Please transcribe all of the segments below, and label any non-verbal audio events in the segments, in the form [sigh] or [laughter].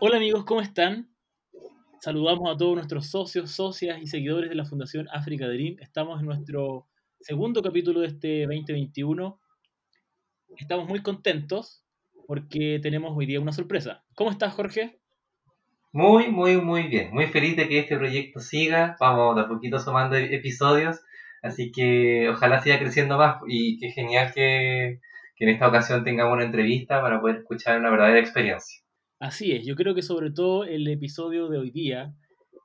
Hola amigos, ¿cómo están? Saludamos a todos nuestros socios, socias y seguidores de la Fundación África Dream. Estamos en nuestro segundo capítulo de este 2021. Estamos muy contentos porque tenemos hoy día una sorpresa. ¿Cómo estás, Jorge? Muy, muy, muy bien. Muy feliz de que este proyecto siga. Vamos de a poquito sumando e- episodios. Así que ojalá siga creciendo más. Y qué genial que, que en esta ocasión tengamos una entrevista para poder escuchar una verdadera experiencia. Así es, yo creo que sobre todo el episodio de hoy día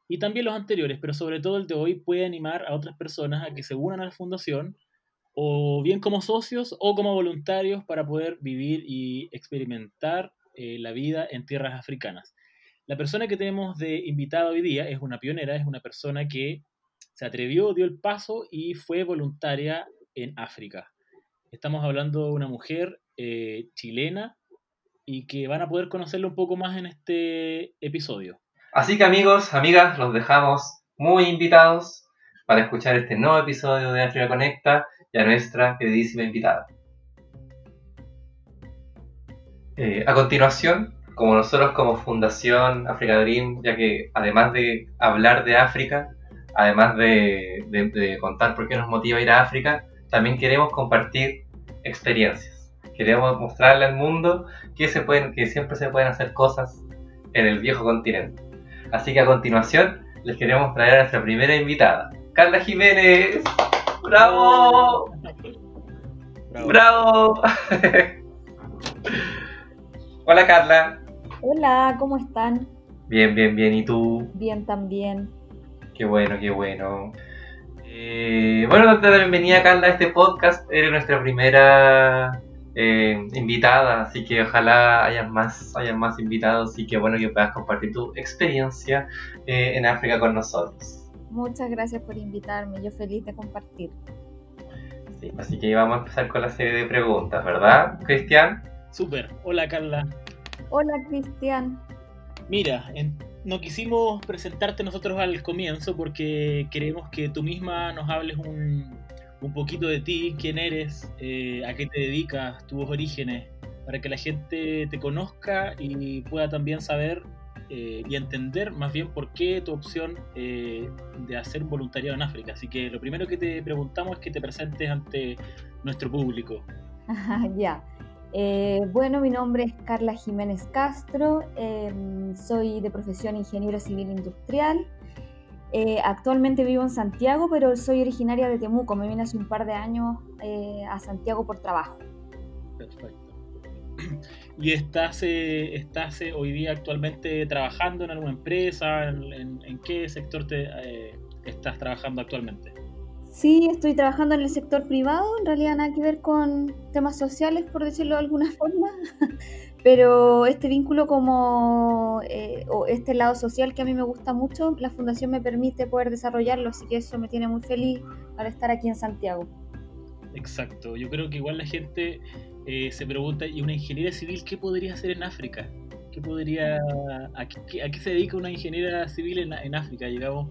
y también los anteriores, pero sobre todo el de hoy puede animar a otras personas a que se unan a la fundación o bien como socios o como voluntarios para poder vivir y experimentar eh, la vida en tierras africanas. La persona que tenemos de invitada hoy día es una pionera, es una persona que se atrevió, dio el paso y fue voluntaria en África. Estamos hablando de una mujer eh, chilena y que van a poder conocerla un poco más en este episodio. Así que amigos, amigas, los dejamos muy invitados para escuchar este nuevo episodio de África Conecta y a nuestra queridísima invitada. Eh, a continuación, como nosotros como Fundación África Dream, ya que además de hablar de África, además de, de- de contar por qué nos motiva ir a África, también queremos compartir experiencias. Queremos mostrarle al mundo que, se pueden, que siempre se pueden hacer cosas en el viejo continente. Así que a continuación les queremos traer a nuestra primera invitada, Carla Jiménez. ¡Bravo! Bravo. ¡Bravo! Hola Carla. Hola, ¿cómo están? Bien, bien, bien. ¿Y tú? Bien también. Qué bueno, qué bueno. Eh, bueno, darte la bienvenida Carla a este podcast. Eres nuestra primera eh, invitada, así que ojalá hayan más, hayan más invitados y que bueno que puedas compartir tu experiencia eh, en África con nosotros. Muchas gracias por invitarme. Yo feliz de compartir. Sí, así que vamos a empezar con la serie de preguntas, ¿verdad, Cristian? Súper. Hola Carla. Hola, Cristian. Mira, en- no quisimos presentarte nosotros al comienzo porque queremos que tú misma nos hables un, un poquito de ti, quién eres, eh, a qué te dedicas, tus orígenes, para que la gente te conozca y pueda también saber eh, y entender más bien por qué tu opción eh, de hacer un voluntariado en África. Así que lo primero que te preguntamos es que te presentes ante nuestro público. [laughs] ya. Eh, bueno, mi nombre es Carla Jiménez Castro. em, soy de profesión ingeniero civil industrial. Eh, actualmente vivo en Santiago, pero soy originaria de Temuco. Me vine hace un par de años a Santiago por trabajo. [clears throat] ¿Y estás, eh, estás eh, hoy día actualmente trabajando en alguna empresa? ¿En, en- en qué sector te, eh, estás trabajando actualmente? Sí, estoy trabajando en el sector privado, en realidad nada que ver con temas sociales, por decirlo de alguna [laughs] forma, pero este vínculo como, o este lado social que a mí me gusta mucho, la fundación me permite poder desarrollarlo, así que eso me tiene muy feliz para estar aquí en Santiago. Exacto. Yo creo que igual la gente eh, se pregunta, ¿y una ingeniera civil qué podría hacer en África? ¿Qué podría, a, qué, se dedica una ingeniera civil en, en África? Digamos,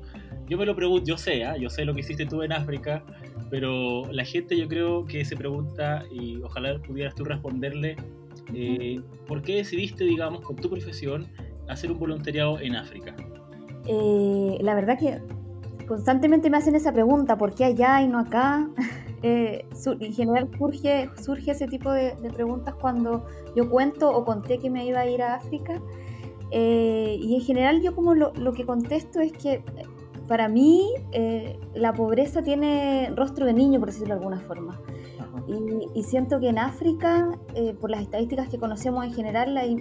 yo me lo pregunto, yo sé, ¿ah? yo sé lo que hiciste tú en África, pero la gente yo creo que se pregunta, y ojalá pudieras tú responderle, eh, ¿por qué decidiste, digamos, con tu profesión, hacer un voluntariado en África? Eh, la verdad que constantemente me hacen esa pregunta, ¿por qué allá y no acá? [laughs] Eh, en general surge, surge ese tipo de, de preguntas cuando yo cuento o conté que me iba a ir a África. Eh, y en general yo como lo, lo que contesto es que eh, para mí eh, la pobreza tiene rostro de niño, por decirlo de alguna forma. Y, y siento que en África, eh, por las estadísticas que conocemos en general, hay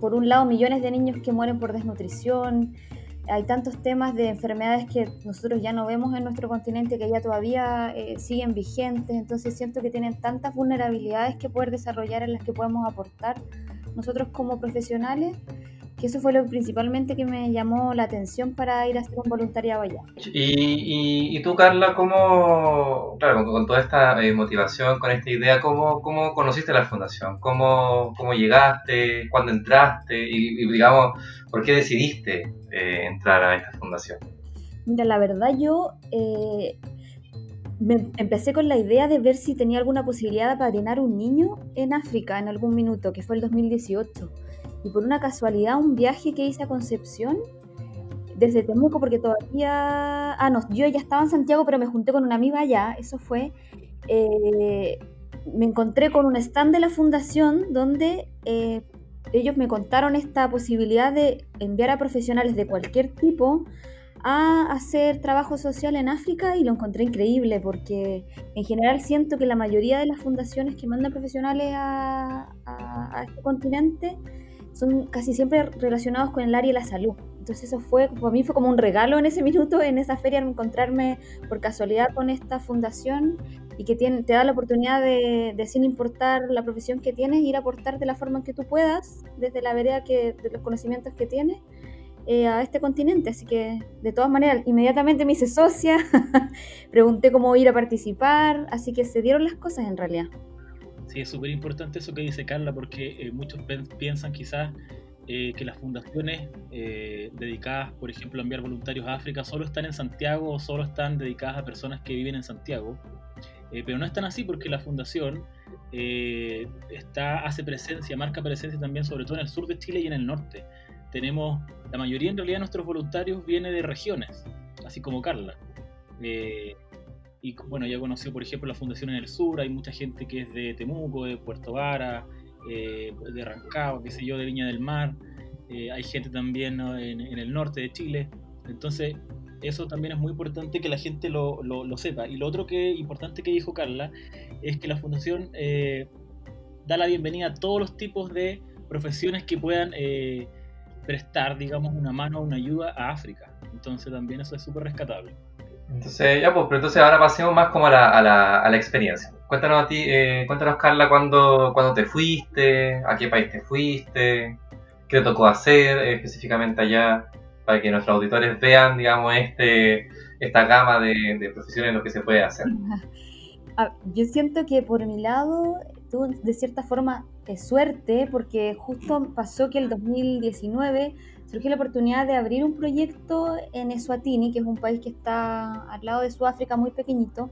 por un lado millones de niños que mueren por desnutrición, hay tantos temas de enfermedades que nosotros ya no vemos en nuestro continente que ya todavía eh, siguen vigentes, entonces siento que tienen tantas vulnerabilidades que poder desarrollar en las que podemos aportar. Nosotros como profesionales, que eso fue lo principalmente que me llamó la atención para ir a hacer un voluntariado allá. Y, y, tú, Carla, ¿cómo, claro, con, toda esta eh, motivación, con esta idea, ¿cómo, cómo conociste la fundación? ¿Cómo, cómo llegaste? ¿Cuándo entraste? Y, digamos, ¿por qué decidiste eh, entrar a esta fundación? Mira, la verdad yo eh, me empecé con la idea de ver si tenía alguna posibilidad de apadrinar un niño en África en algún minuto, que fue el 2018. Y por una casualidad, un viaje que hice a Concepción, desde Temuco, porque todavía... Ah, no, yo ya estaba en Santiago, pero me junté con una amiga allá, eso fue... Eh, me encontré con un stand de la fundación donde eh, ellos me contaron esta posibilidad de enviar a profesionales de cualquier tipo a hacer trabajo social en África y lo encontré increíble porque en general siento que la mayoría de las fundaciones que mandan profesionales a, este continente son casi siempre relacionados con el área de la salud. Entonces eso fue, para mí fue como un regalo en ese [laughs] minuto, en esa feria, encontrarme por casualidad con esta fundación y que te da la oportunidad de, de, sin importar la profesión que tienes, ir a aportar de la forma en que tú puedas, desde la vereda que, de los conocimientos que tienes eh, a este continente. Así que, de todas maneras, inmediatamente me hice socia, [laughs] pregunté cómo ir a participar, así que se dieron las cosas en realidad. Sí, es súper importante eso que dice Carla, porque eh, muchos piensan quizás eh, que las fundaciones dedicadas, por ejemplo, a enviar voluntarios a África solo están en Santiago o solo están dedicadas a personas que viven en Santiago. pero no están así porque la fundación está, hace presencia, marca presencia también, sobre todo en el sur de Chile y en el norte tenemos, la mayoría en realidad de nuestros voluntarios viene de regiones, así como Carla. Eh, y bueno, ya conoció, por ejemplo, la Fundación en el Sur, hay mucha gente que es de Temuco, de Puerto Vara, eh, de Rancagua, qué sé yo, de Viña del Mar, eh, hay gente también en, el norte de Chile, entonces eso también es muy importante que la gente lo, lo, sepa. Y lo otro que importante que dijo Carla es que la Fundación da la bienvenida a todos los tipos de profesiones que puedan prestar, digamos, una mano, una ayuda a África. Entonces también eso es súper rescatable. Entonces, ya, pues, pero entonces ahora pasemos más como a la, a la, experiencia. Cuéntanos a ti, eh, cuéntanos Carla, ¿cuándo, cuándo te fuiste, a qué país te fuiste, qué te tocó hacer eh, específicamente allá, para que nuestros auditores vean, digamos, este, esta gama de, de profesiones en lo que se puede hacer. [laughs] Ah, yo siento que por mi lado tuve de cierta forma suerte porque justo pasó que el 2019 surgió la oportunidad de abrir un proyecto en Eswatini, que es un país que está al lado de Sudáfrica, muy pequeñito.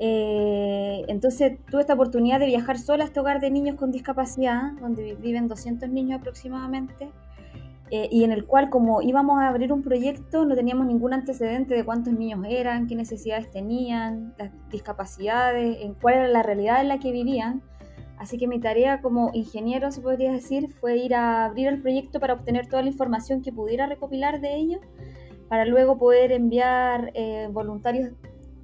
Eh, entonces tuve esta oportunidad de viajar sola a este hogar de niños con discapacidad, donde viven 200 niños aproximadamente, eh, y en el cual como íbamos a abrir un proyecto no teníamos ningún antecedente de cuántos niños eran, qué necesidades tenían, las discapacidades, en cuál era la realidad en la que vivían. Así que mi tarea como ingeniero, se podría decir, fue ir a abrir el proyecto para obtener toda la información que pudiera recopilar de ello, para luego poder enviar eh, voluntarios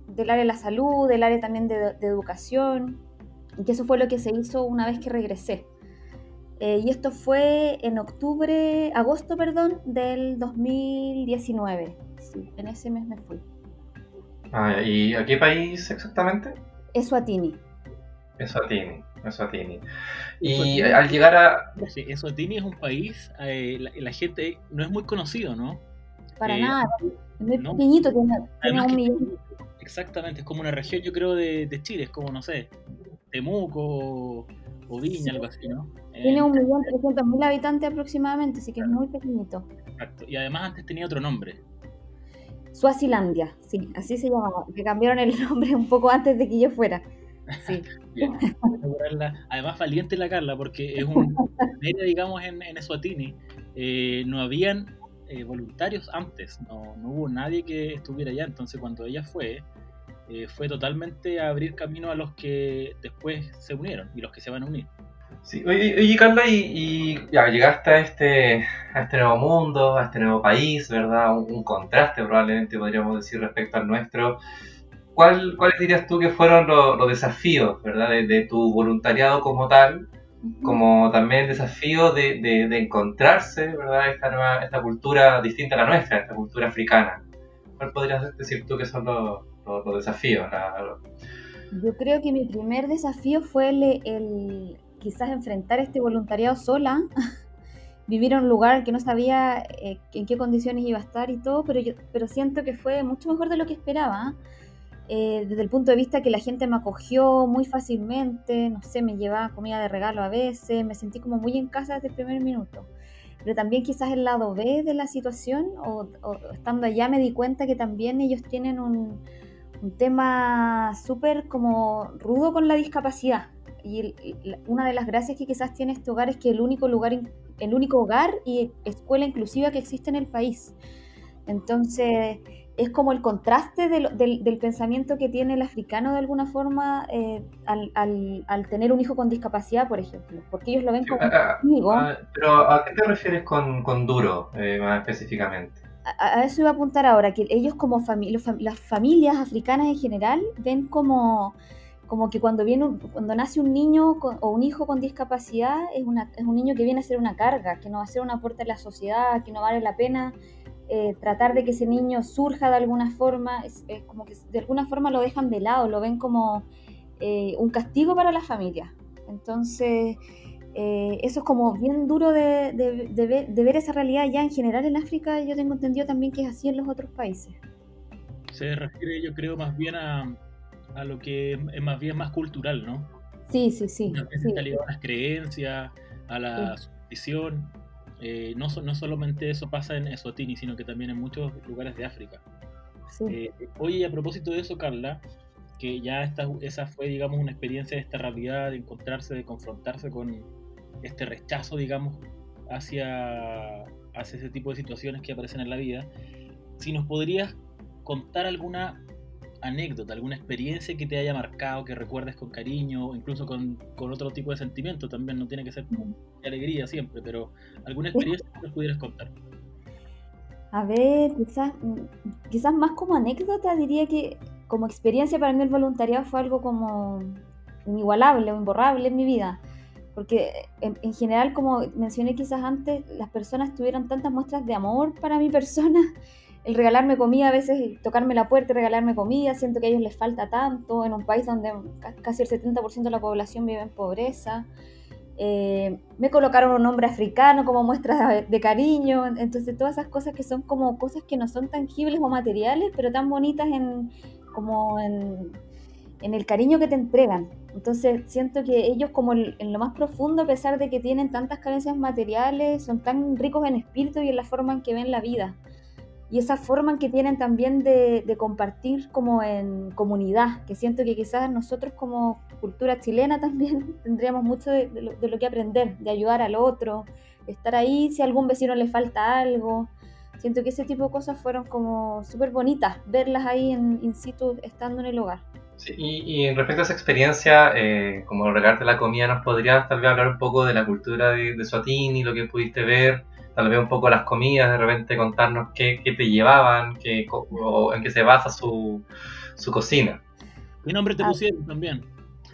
del área de la salud, del área también de, educación, y que eso fue lo que se hizo una vez que regresé. Eh, y esto fue en octubre, agosto, perdón, del 2019. Sí, en ese mes me fui. Ah, ¿Y a qué país exactamente? Eswatini. Eswatini. Eswatini. Y al llegar a... Sí, Eswatini es un país, eh, la, gente no es muy conocido, ¿no? Para eh, nada, es muy pequeñito, tiene, un millón. Exactamente, es como una región yo creo de, Chile, es como, no sé, Temuco o Viña, algo así, ¿no? Tiene eh, un millón trescientos mil habitantes aproximadamente, así que es muy pequeñito. Exacto, y además antes tenía otro nombre. Suazilandia, sí, así se llamaba, que cambiaron el [laughs] nombre un poco antes de que yo fuera. Sí. [laughs] Además, valiente la Carla, porque es un. digamos, en, en Eswatini, eh, no habían eh, voluntarios antes, no, no, hubo nadie que estuviera allá. Entonces, cuando ella fue, eh, fue totalmente a abrir camino a los que después se unieron y los que se van a unir. Sí, oye, Carla, y, ya llegaste a este, a este nuevo mundo, a este nuevo país, ¿verdad? Un, un contraste probablemente podríamos decir respecto al nuestro. ¿Cuál, ¿cuáles dirías tú que fueron los, desafíos, ¿verdad? De, tu voluntariado como tal, como también desafío de, de, encontrarse, ¿verdad? Esta, nueva, esta cultura distinta a la nuestra, esta cultura africana. ¿Cuál podrías decir tú que son los, los, desafíos? Yo creo que mi primer desafío fue el, el, quizás enfrentar este voluntariado sola [laughs] vivir en un lugar que no sabía eh, en qué condiciones iba a estar y todo, pero, yo, pero siento que fue mucho mejor de lo que esperaba. Eh, desde el punto de vista que la gente me acogió muy fácilmente, no sé, me llevaba comida de regalo a veces, me sentí como muy en casa desde el primer minuto. Pero también quizás el lado B de la situación, o, estando allá me di cuenta que también ellos tienen un, un tema súper como rudo con la discapacidad. Y una de las gracias que quizás tiene este hogar es que el único lugar, el único hogar y escuela inclusiva que existe en el país. Entonces, es como el contraste del, del, pensamiento que tiene el africano de alguna forma eh, al, al, al, tener un hijo con discapacidad, por ejemplo, porque ellos lo ven como amigo. pero ¿a qué te refieres con, con duro eh, más específicamente? A, eso iba a apuntar ahora, que ellos como familia, las familias africanas en general ven como como que cuando viene cuando nace un niño o un hijo con discapacidad es, una, es un niño que viene a ser una carga, que no va a ser una aporte a la sociedad, que no vale la pena eh, tratar de que ese niño surja de alguna forma, es, como que de alguna forma lo dejan de lado, lo ven como eh, un castigo para la familia. Entonces, eh, eso es como bien duro de, de, ver, esa realidad ya en general en África, yo tengo entendido también que es así en los otros países. Se refiere, yo creo, más bien a, a lo que es más bien más cultural, ¿no? Sí, sí, sí. sí. a las creencias, a la superstición. Eh, no, no solamente eso pasa en Eswatini, sino que también en muchos lugares de África. Eh, oye, a propósito de eso, Carla, que ya esta, esa fue, digamos, una experiencia de esta realidad, de encontrarse, de confrontarse con este rechazo, digamos, hacia, hacia ese tipo de situaciones que aparecen en la vida. Si nos podrías contar alguna anécdota, alguna experiencia que te haya marcado, que recuerdes con cariño, incluso con, otro tipo de sentimiento también, no tiene que ser alegría siempre, pero alguna experiencia que nos pudieras contar. A ver, quizás, quizás más como anécdota, diría que como experiencia para mí el voluntariado fue algo como inigualable o imborrable en mi vida. Porque en, en, general, como mencioné quizás antes, las personas tuvieron tantas muestras de amor para mi persona [laughs] el regalarme comida, a veces tocarme la puerta y regalarme comida, siento que a ellos les falta tanto, en un país donde casi el 70% de la población vive en pobreza. Eh, me colocaron un nombre africano como muestra de, cariño, entonces todas esas cosas que son como cosas que no son tangibles o materiales, pero tan bonitas en, como en, en el cariño que te entregan. Entonces siento que ellos como en lo más profundo, a pesar de que tienen tantas carencias materiales, son tan ricos en espíritu y en la forma en que ven la vida y esa forma que tienen también de, compartir como en comunidad, que siento que quizás nosotros como cultura chilena también [laughs] tendríamos mucho de, lo, que aprender, de ayudar al otro, de estar ahí si a algún vecino le falta algo. Siento que ese tipo de cosas fueron como súper bonitas, verlas ahí en in situ, estando en el hogar. Y, y respecto a esa experiencia, eh, como regalarte la comida, ¿nos podrías tal vez hablar un poco de la cultura de, de Suatini, lo que pudiste ver? Tal vez un poco las comidas, de repente contarnos qué, qué te llevaban, qué, o en qué se basa su, su cocina. ¿Qué nombre te ah. pusieron también?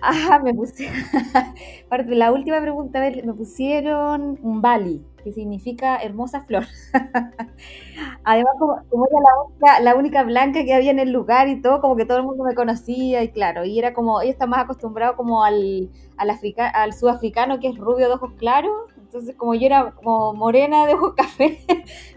Ajá, me pusieron. [laughs] la última pregunta, a ver, me pusieron un bali, que significa hermosa flor. [laughs] Además, como, era la única, la única, blanca que había en el lugar y todo, como que todo el mundo me conocía y claro, y era como, ella está más acostumbrado como al, al, al sudafricano que es rubio de ojos claros entonces, como yo era como morena [laughs] de ojos café,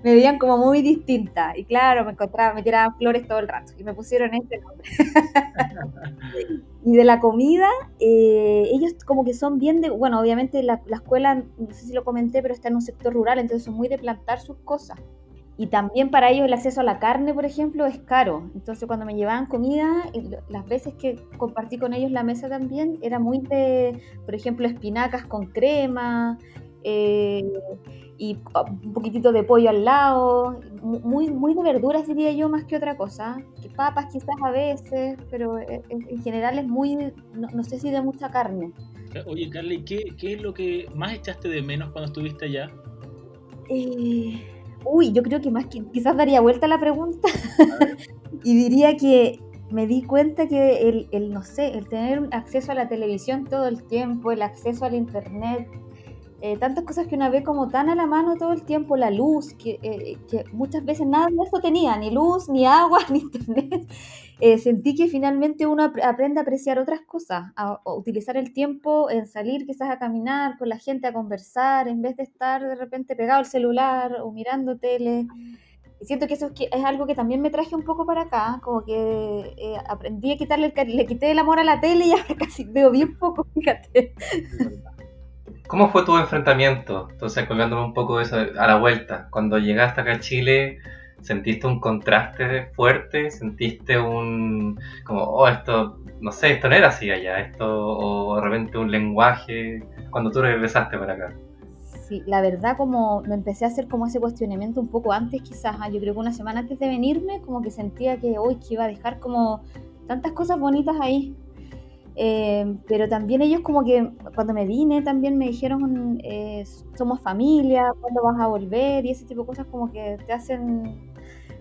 me veían como muy distinta. Y claro, me encontraba, me tiraban flores todo el rato. Y me pusieron este nombre. [laughs] y de la comida, eh, ellos como que son bien de. Bueno, obviamente la, la escuela, no sé si lo comenté, pero está en un sector rural, entonces son muy de plantar sus cosas. Y también para ellos el acceso a la carne, por ejemplo, es caro. Entonces cuando me llevaban comida, las veces que compartí con ellos la mesa también, era muy de, por ejemplo, espinacas con crema, eh, y un poquitito de pollo al lado, muy, muy de verduras diría yo más que otra cosa, que papas quizás a veces, pero en, general es muy, no, sé si de mucha carne. Oye Carly, ¿qué, ¿qué, es lo que más echaste de menos cuando estuviste allá? Eh, uy, yo creo que más que quizás daría vuelta a la pregunta [laughs] y diría que me di cuenta que el, el, no sé, el tener acceso a la televisión todo el tiempo, el acceso al internet, eh, tantas cosas que una ve como tan a la mano todo el tiempo, la luz, que, eh, que muchas veces nada de eso tenía, ni luz, ni agua, [laughs] ni internet. Eh, sentí que finalmente uno aprende a apreciar otras cosas, a, utilizar el tiempo en salir quizás a caminar con la gente, a conversar, en vez de estar de repente pegado al celular o mirando tele. Y siento que eso es, algo que también me traje un poco para acá, como que aprendí a quitarle, el, le quité el amor a la tele y ahora [laughs] casi veo bien poco, fíjate. ¿Cómo fue tu enfrentamiento? Entonces, colgándome un poco de eso a la vuelta. Cuando llegaste acá a Chile, ¿sentiste un contraste fuerte? ¿Sentiste un. como, oh, esto, no sé, esto no era así allá? Esto, o de repente un lenguaje, cuando tú regresaste para acá? Sí, la verdad, como me empecé a hacer como ese cuestionamiento un poco antes, quizás, ah, yo creo que una semana antes de venirme, como que sentía que hoy que iba a dejar como tantas cosas bonitas ahí eh, pero también ellos como que cuando me vine también me dijeron, eh, somos familia, ¿cuándo vas a volver? Y ese tipo de cosas como que te hacen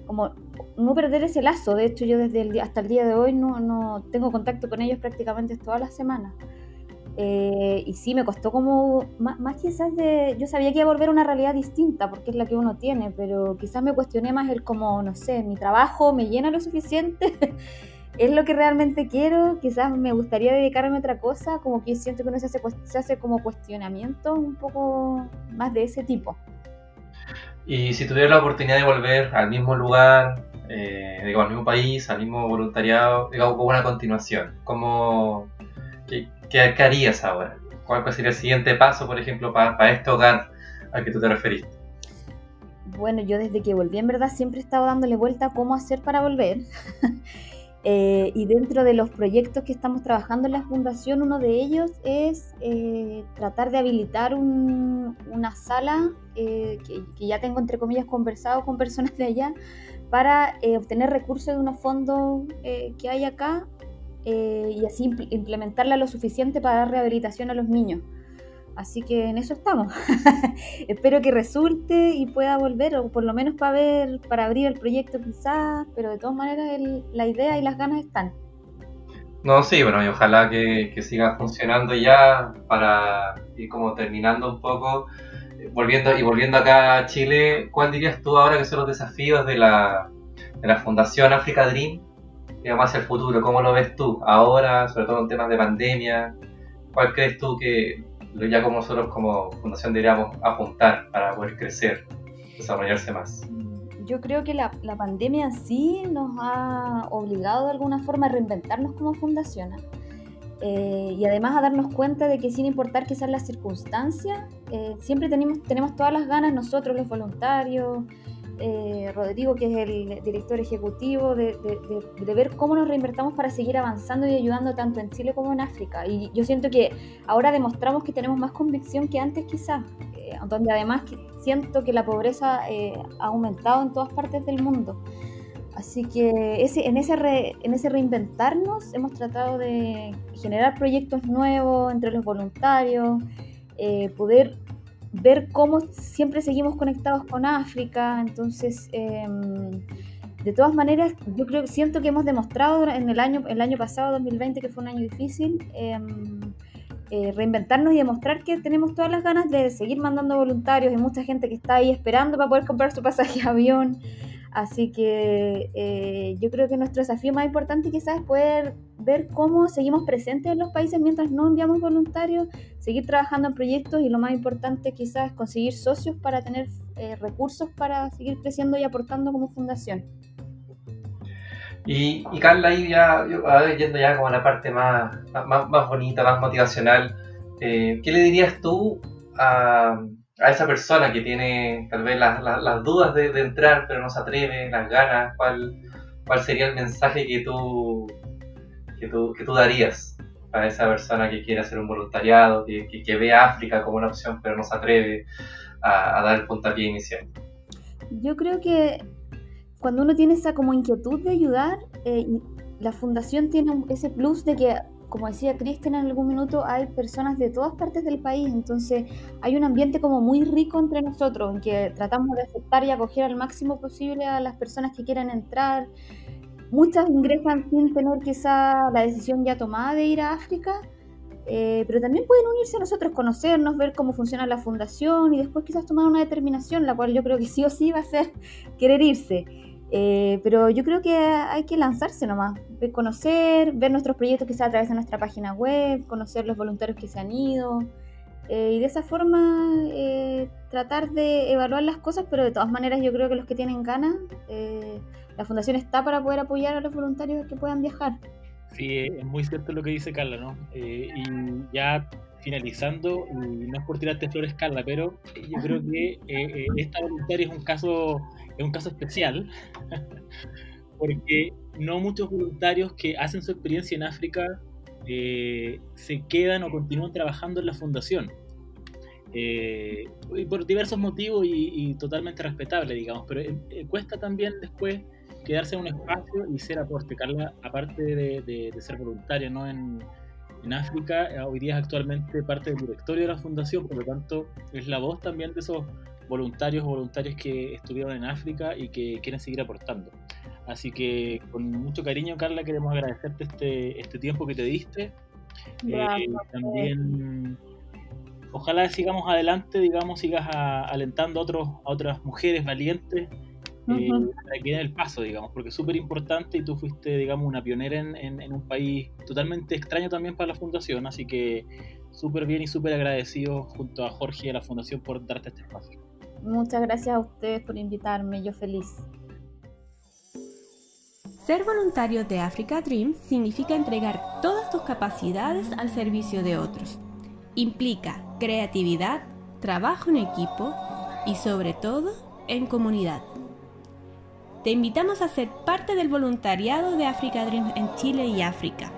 como no perder ese lazo. De hecho, yo desde el hasta el día de hoy no, no tengo contacto con ellos prácticamente todas las semanas. Eh, y sí, me costó como, más, más, quizás de, yo sabía que iba a volver a una realidad distinta, porque es la que uno tiene, pero quizás me cuestioné más el como, no sé, mi trabajo me llena lo suficiente [laughs] es lo que realmente quiero, quizás me gustaría dedicarme a otra cosa, como que siento que uno se hace, se hace como cuestionamiento un poco más de ese tipo. Y si tuviera la oportunidad de volver al mismo lugar, eh, digo, al mismo país, al mismo voluntariado, digo, como una continuación, ¿cómo, qué, qué, harías ahora? ¿Cuál sería el siguiente paso, por ejemplo, para este hogar al que tú te referiste? Bueno, yo desde que volví en verdad siempre he estado dándole vuelta a cómo hacer para volver. [laughs] Eh, y dentro de los proyectos que estamos trabajando en la fundación, uno de ellos es eh, tratar de habilitar una sala eh, que, ya tengo, entre comillas, conversado con personas de allá para obtener recursos de unos fondos que hay acá y así implementarla lo suficiente para dar rehabilitación a los niños. Así que en eso estamos. [laughs] Espero que resulte y pueda volver, o por lo menos para ver, para abrir el proyecto quizás, pero de todas maneras la idea y las ganas están. No, sí, bueno, y ojalá que, siga funcionando ya para ir como terminando un poco, eh, volviendo y volviendo acá a Chile, ¿cuál dirías tú ahora que son los desafíos de la, de la Fundación Africa Dream, digamos, hacia el futuro? ¿Cómo lo ves tú ahora, sobre todo en temas de pandemia? ¿Cuál crees tú que ya como nosotros como fundación deberíamos apuntar para poder crecer, desarrollarse más? Yo creo que la, la pandemia sí nos ha obligado de alguna forma a reinventarnos como fundación. Eh, y además a darnos cuenta de que sin importar quizás las circunstancias, eh, siempre tenemos, tenemos todas las ganas nosotros, los voluntarios, eh, Rodrigo, que es el director ejecutivo, de, ver cómo nos reinvertamos para seguir avanzando y ayudando tanto en Chile como en África. Y yo siento que ahora demostramos que tenemos más convicción que antes quizás, eh, donde además siento que la pobreza eh, ha aumentado en todas partes del mundo. Así que en, ese en ese reinventarnos hemos tratado de generar proyectos nuevos entre los voluntarios, poder ver cómo siempre seguimos conectados con África. Entonces, em, de todas maneras, yo creo siento que hemos demostrado en el año, el año pasado, 2020, que fue un año difícil, em, eh, reinventarnos y demostrar que tenemos todas las ganas de seguir mandando voluntarios. Hay mucha gente que está ahí esperando para poder comprar su pasaje de avión. Así que eh, yo creo que nuestro desafío más importante quizás es poder ver cómo seguimos presentes en los países mientras no enviamos voluntarios, seguir trabajando en proyectos y lo más importante quizás es conseguir socios para tener eh, recursos para seguir creciendo y aportando como fundación. Y, Carla, ahí ya, yendo ya como a la parte más, más, bonita, más motivacional, eh, ¿qué le dirías tú a a esa persona que tiene tal vez las, dudas de, entrar pero no se atreve, las ganas, ¿cuál, cuál sería el mensaje que tú, que tú, que tú darías a esa persona que quiere hacer un voluntariado, que, que, ve a África como una opción pero no se atreve a, dar el puntapié inicial? Yo creo que cuando uno tiene esa como inquietud de ayudar, eh, la fundación tiene ese plus de que como decía Cristian en algún minuto, hay personas de todas partes del país, entonces hay un ambiente como muy rico entre nosotros, en que tratamos de aceptar y acoger al máximo posible a las personas que quieran entrar. Muchas ingresan sin tener quizá la decisión ya tomada de ir a África, Eh, pero también pueden unirse a nosotros, conocernos, ver cómo funciona la fundación y después quizás tomar una determinación, la cual yo creo que sí o sí va a ser [laughs] querer irse. Eh, pero yo creo que hay que lanzarse nomás, conocer, ver nuestros proyectos quizás a través de nuestra página web, conocer los voluntarios que se han ido eh, y de esa forma tratar de evaluar las cosas, pero de todas maneras yo creo que los que tienen ganas, la fundación está para poder apoyar a los voluntarios que puedan viajar. Sí, es muy cierto lo que dice Carla, ¿no? Eh, y ya finalizando, y no es por tirarte flores, Carla, pero yo creo [laughs] que eh, eh, esta voluntaria es un caso, es un caso especial, [laughs] porque no muchos voluntarios que hacen su experiencia en África se quedan o continúan trabajando en la fundación. por diversos motivos y, y, totalmente respetable, digamos, pero cuesta también después quedarse en un espacio y ser aporte. Carla, aparte de, ser voluntaria ¿no? en, África, eh, hoy día es actualmente parte del directorio de la fundación, por lo tanto es la voz también de esos voluntarios o voluntarias que estuvieron en África y que quieren seguir aportando. Así que con mucho cariño, Carla, queremos agradecerte este, este tiempo que te diste. Eh, también ojalá sigamos adelante, digamos, sigas alentando a, otros, a otras mujeres valientes eh, para que den el paso, digamos, porque es súper importante y tú fuiste, digamos, una pionera en, en, un país totalmente extraño también para la fundación, así que súper bien y súper agradecido junto a Jorge y a la fundación por darte este espacio. Muchas gracias a ustedes por invitarme, yo feliz. Ser voluntario de Africa Dream significa entregar todas tus capacidades al servicio de otros. Implica creatividad, trabajo en equipo y sobre todo en comunidad. Te invitamos a ser parte del voluntariado de Africa Dream en Chile y África.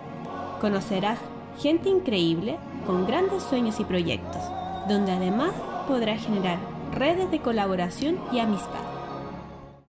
Conocerás gente increíble con grandes sueños y proyectos, donde además podrás generar redes de colaboración y amistad.